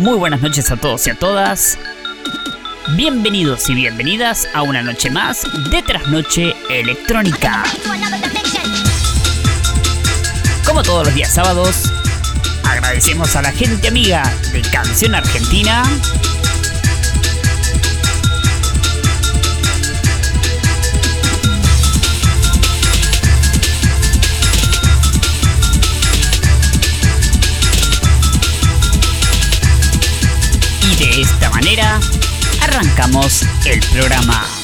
Muy buenas noches a todos y a todas. Bienvenidos y bienvenidas a una noche más de Trasnoche Electrónica. Como todos los días sábados, agradecemos a la gente amiga de Canción Argentina manera arrancamos el programa.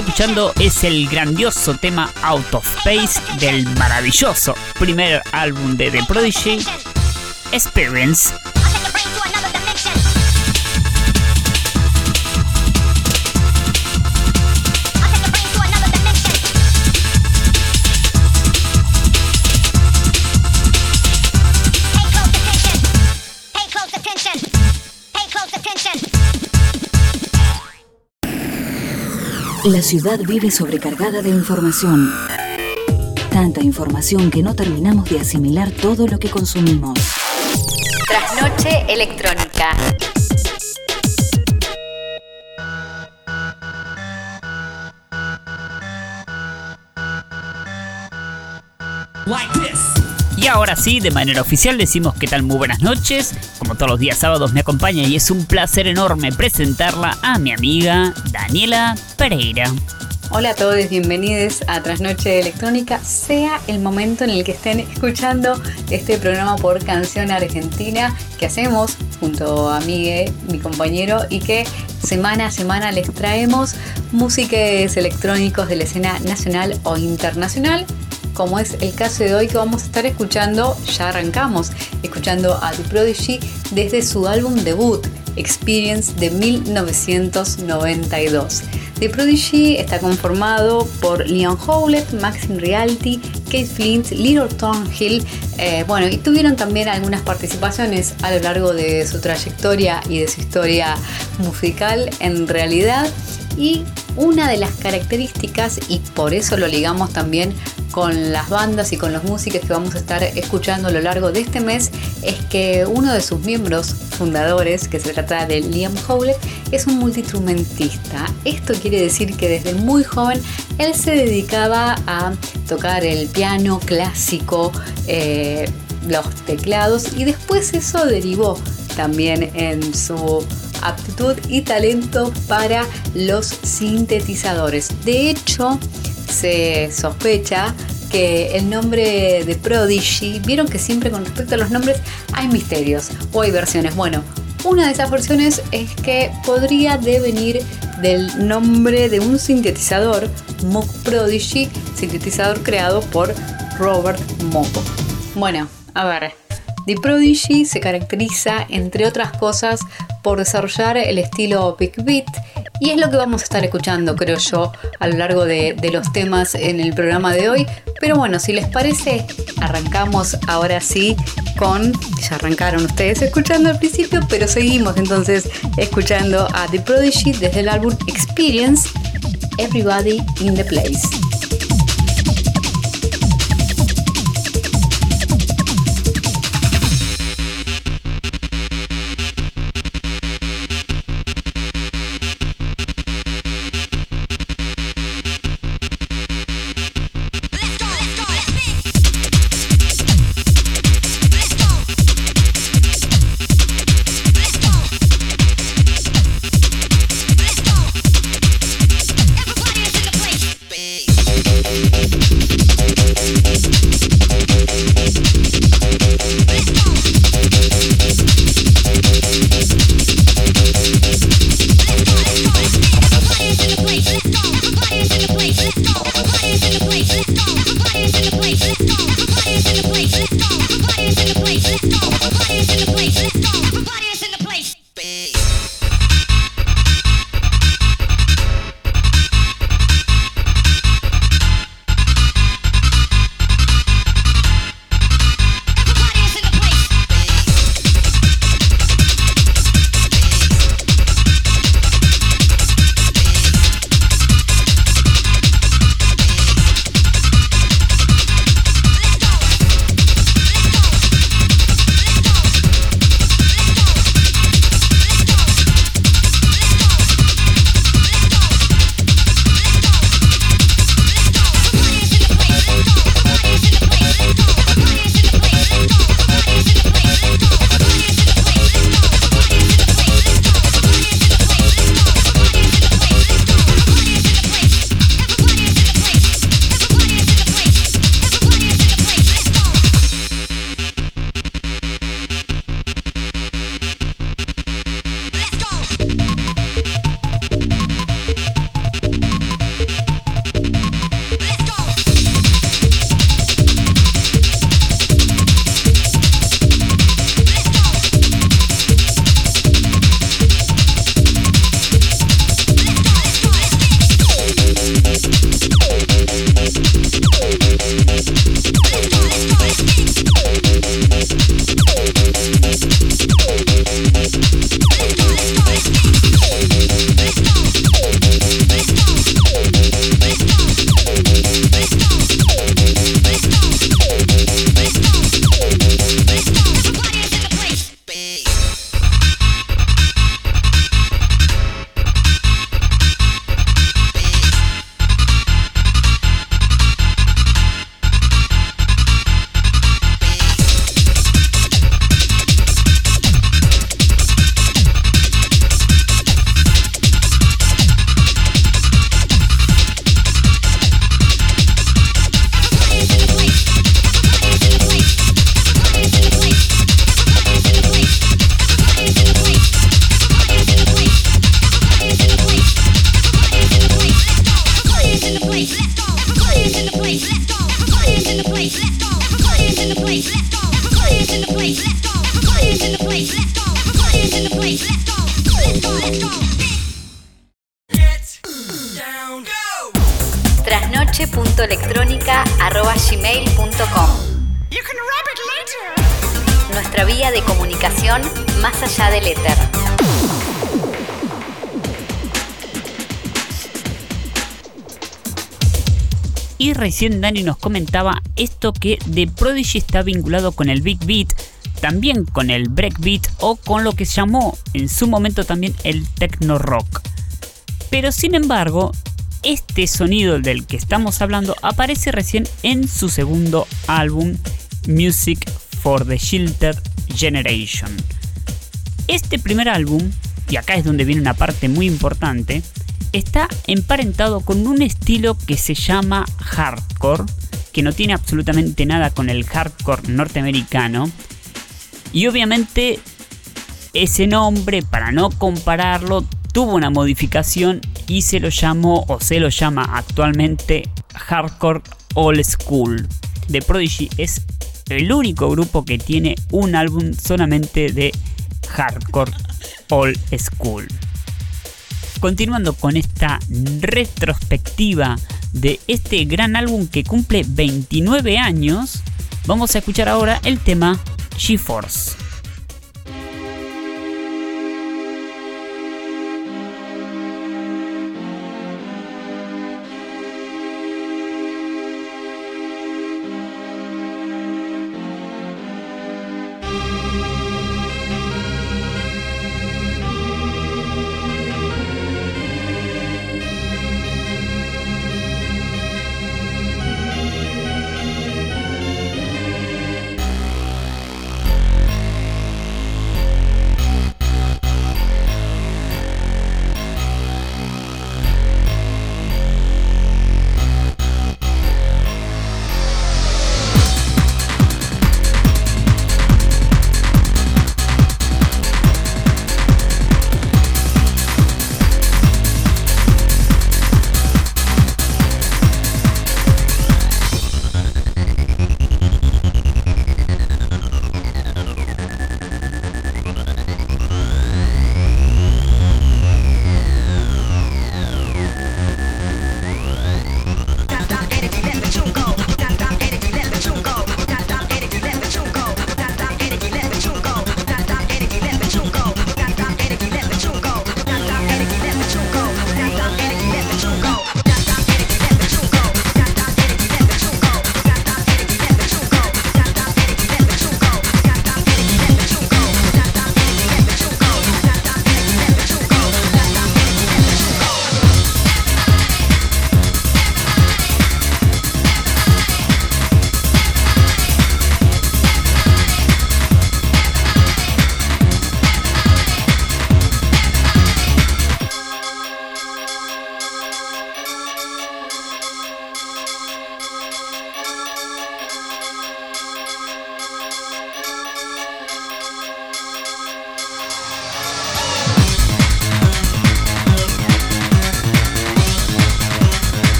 Escuchando es el grandioso tema Out of Space del maravilloso primer álbum de The Prodigy, Experience. La ciudad vive sobrecargada de información. Tanta información que no terminamos de asimilar todo lo que consumimos. Trasnoche electrónica. Y ahora sí, de manera oficial decimos que tal muy buenas noches. Como todos los días sábados me acompaña y es un placer enorme presentarla a mi amiga Daniela Pereira. Hola a todos, bienvenidos a Trasnoche Electrónica, sea el momento en el que estén escuchando este programa por Canción Argentina que hacemos junto a Miguel, mi compañero, y que semana a semana les traemos músicas electrónicos de la escena nacional o internacional como es el caso de hoy que vamos a estar escuchando, ya arrancamos, escuchando a The Prodigy desde su álbum debut, Experience de 1992. The Prodigy está conformado por Leon Howlett, Maxim Reality, Kate Flint, Little Thornhill, eh, bueno, y tuvieron también algunas participaciones a lo largo de su trayectoria y de su historia musical en realidad. Y una de las características, y por eso lo ligamos también con las bandas y con los músicos que vamos a estar escuchando a lo largo de este mes, es que uno de sus miembros fundadores, que se trata de Liam Howlett, es un multiinstrumentista. Esto quiere decir que desde muy joven él se dedicaba a tocar el piano clásico, eh, los teclados, y después eso derivó también en su aptitud y talento para los sintetizadores. De hecho, se sospecha que el nombre de Prodigy, vieron que siempre con respecto a los nombres hay misterios o hay versiones. Bueno, una de esas versiones es que podría devenir del nombre de un sintetizador, Moog Prodigy, sintetizador creado por Robert Moog. Bueno, a ver, The Prodigy se caracteriza, entre otras cosas, por desarrollar el estilo Big Beat y es lo que vamos a estar escuchando, creo yo, a lo largo de, de, los temas en el programa de hoy. Pero bueno, si les parece, arrancamos ahora sí con, ya arrancaron ustedes escuchando al principio, pero seguimos entonces escuchando a The Prodigy desde el álbum Experience, Everybody in the Place. Everybody is in the place. Recién Dani nos comentaba esto que The Prodigy está vinculado con el Big Beat, también con el Breakbeat o con lo que se llamó en su momento también el Techno Rock. Pero sin embargo, este sonido del que estamos hablando aparece recién en su segundo álbum, Music for the Sheltered Generation. Este primer álbum, y acá es donde viene una parte muy importante, está emparentado con un estilo que se llama hardcore, que no tiene absolutamente nada con el hardcore norteamericano. Y obviamente ese nombre, para no compararlo, tuvo una modificación y se lo llamó o se lo llama actualmente hardcore old school. The Prodigy es el único grupo que tiene un álbum solamente de hardcore old school. Continuando con esta retrospectiva de este gran álbum que cumple 29 años, vamos a escuchar ahora el tema GeForce.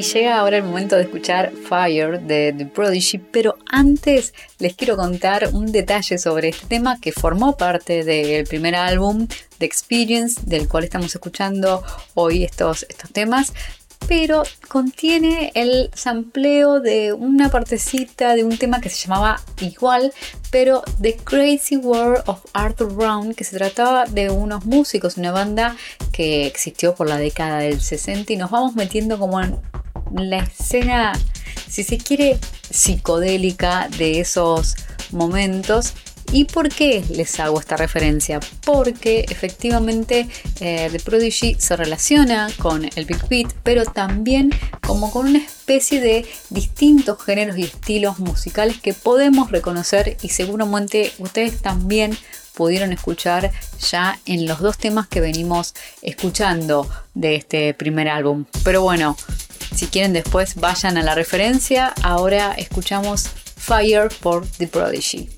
Y llega ahora el momento de escuchar Fire de The Prodigy, pero antes les quiero contar un detalle sobre este tema que formó parte del primer álbum The Experience, del cual estamos escuchando hoy estos, estos temas, pero contiene el sampleo de una partecita de un tema que se llamaba igual, pero The Crazy World of Arthur Brown, que se trataba de unos músicos, una banda que existió por la década del 60 y nos vamos metiendo como en la escena, si se quiere, psicodélica de esos momentos. ¿Y por qué les hago esta referencia? Porque efectivamente eh, The Prodigy se relaciona con el Big Beat, pero también como con una especie de distintos géneros y estilos musicales que podemos reconocer y seguramente ustedes también pudieron escuchar ya en los dos temas que venimos escuchando de este primer álbum. Pero bueno, si quieren después vayan a la referencia. Ahora escuchamos Fire por The Prodigy.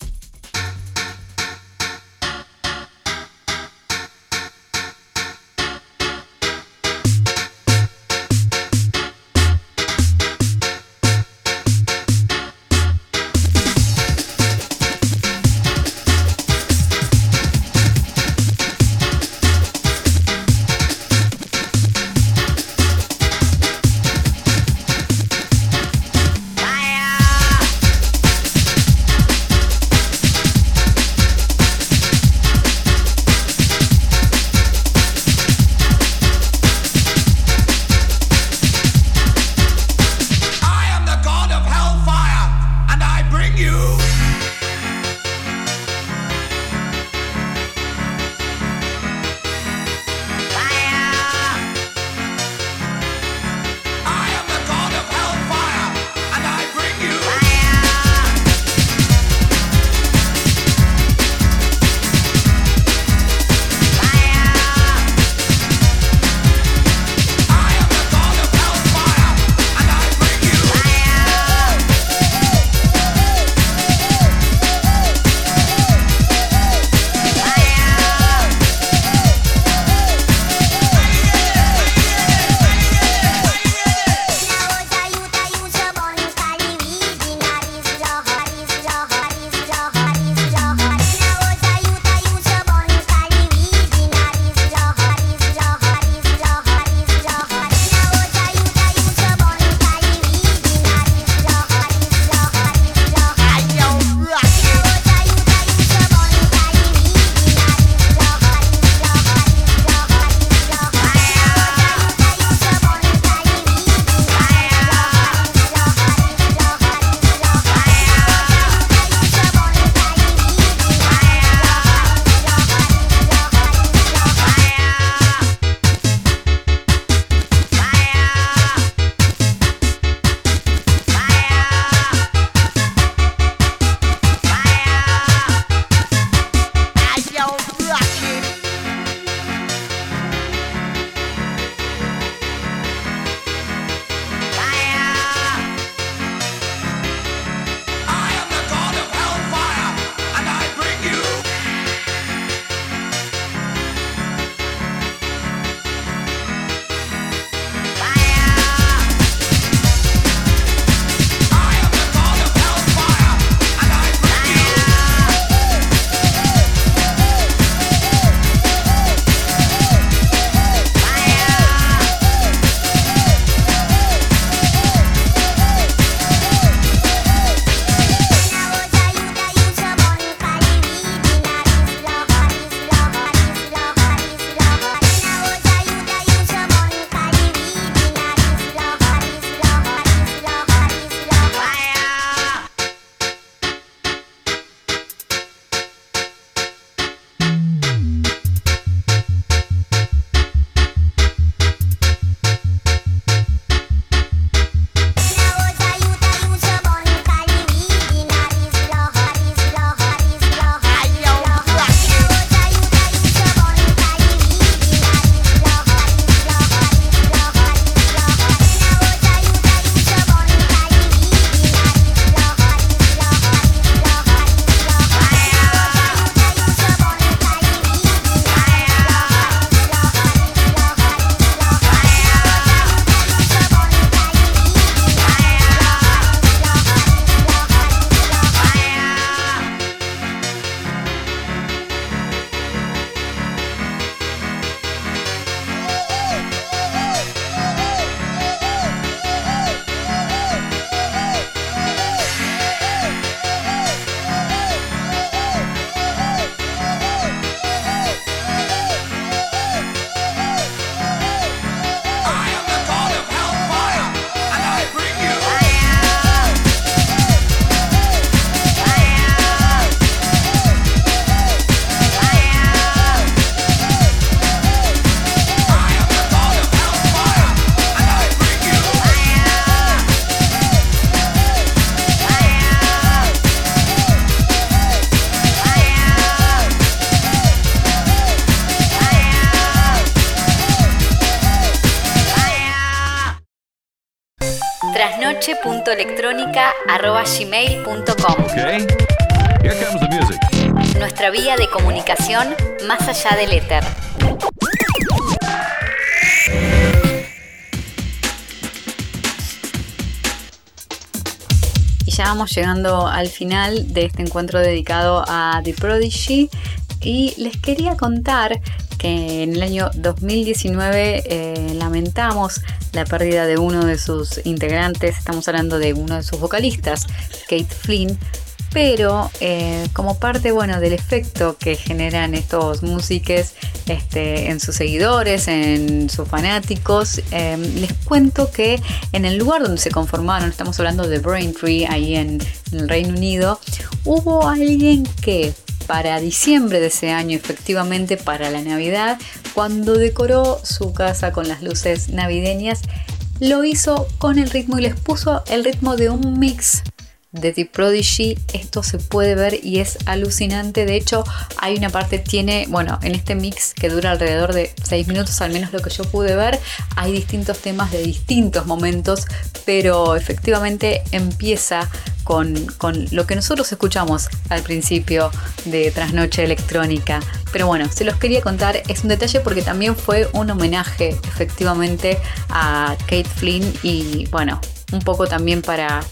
trasnoche.electrónica.gmail.com Okay. Here comes the music. Nuestra vía de comunicación más allá del éter. Y ya vamos llegando al final de este encuentro dedicado a The Prodigy. Y les quería contar que en el año 2019 eh, lamentamos la pérdida de uno de sus integrantes. Estamos hablando de uno de sus vocalistas, Kate Flynn. Pero eh, como parte bueno, del efecto que generan estos músicos este, en sus seguidores, en sus fanáticos, eh, les cuento que en el lugar donde se conformaron, estamos hablando de Braintree, ahí en, en el Reino Unido, hubo alguien que para diciembre de ese año, efectivamente para la Navidad, cuando decoró su casa con las luces navideñas, lo hizo con el ritmo y les puso el ritmo de un mix de The Prodigy. Esto se puede ver y es alucinante. De hecho, hay una parte, tiene, bueno, en este mix que dura alrededor de 6 minutos, al menos lo que yo pude ver, hay distintos temas de distintos momentos, pero efectivamente empieza con, con lo que nosotros escuchamos al principio de Trasnoche Electrónica. Pero bueno, se los quería contar, es un detalle porque también fue un homenaje efectivamente a Kate Flynn y bueno, un poco también para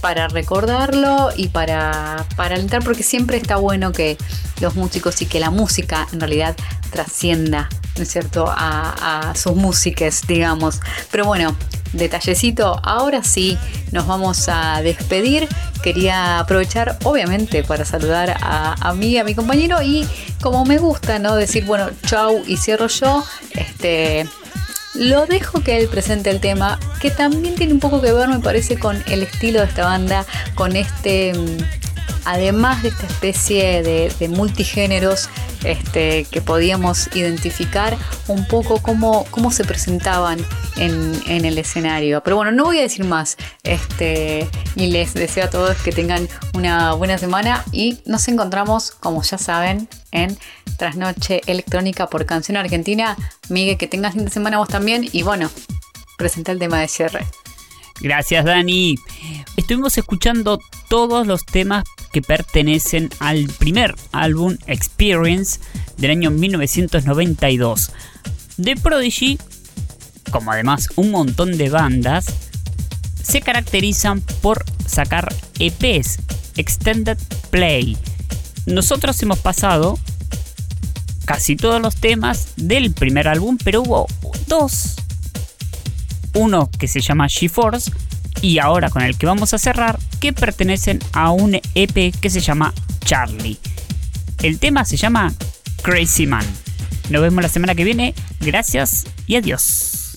para recordarlo y para, para alentar, porque siempre está bueno que los músicos y que la música en realidad trascienda, ¿no es cierto?, a, sus músicas, digamos. Pero bueno, detallecito, ahora sí nos vamos a despedir. Quería aprovechar, obviamente, para saludar a, a mí, a mi compañero, y como me gusta, ¿no? Decir, bueno, chau y cierro yo, este lo dejo que él presente el tema, que también tiene un poco que ver, me parece, con el estilo de esta banda, con este, mm, además de esta especie de, de multigéneros este, que podíamos identificar un poco cómo, cómo se presentaban en, en el escenario. Pero bueno, no voy a decir más. Este, y les deseo a todos que tengan una buena semana y nos encontramos, como ya saben, en Trasnoche Electrónica por Canción Argentina. Miguel, que tengas fin de semana vos también y bueno, presenta el tema de cierre. Gracias Dani. Estuvimos escuchando todos los temas que pertenecen al primer álbum Experience del año 1992. The Prodigy, como además un montón de bandas, se caracterizan por sacar EPs, Extended Play. Nosotros hemos pasado casi todos los temas del primer álbum, pero hubo dos. Uno que se llama GeForce y ahora con el que vamos a cerrar, que pertenecen a un EP que se llama Charlie. El tema se llama Crazy Man. Nos vemos la semana que viene. Gracias y adiós.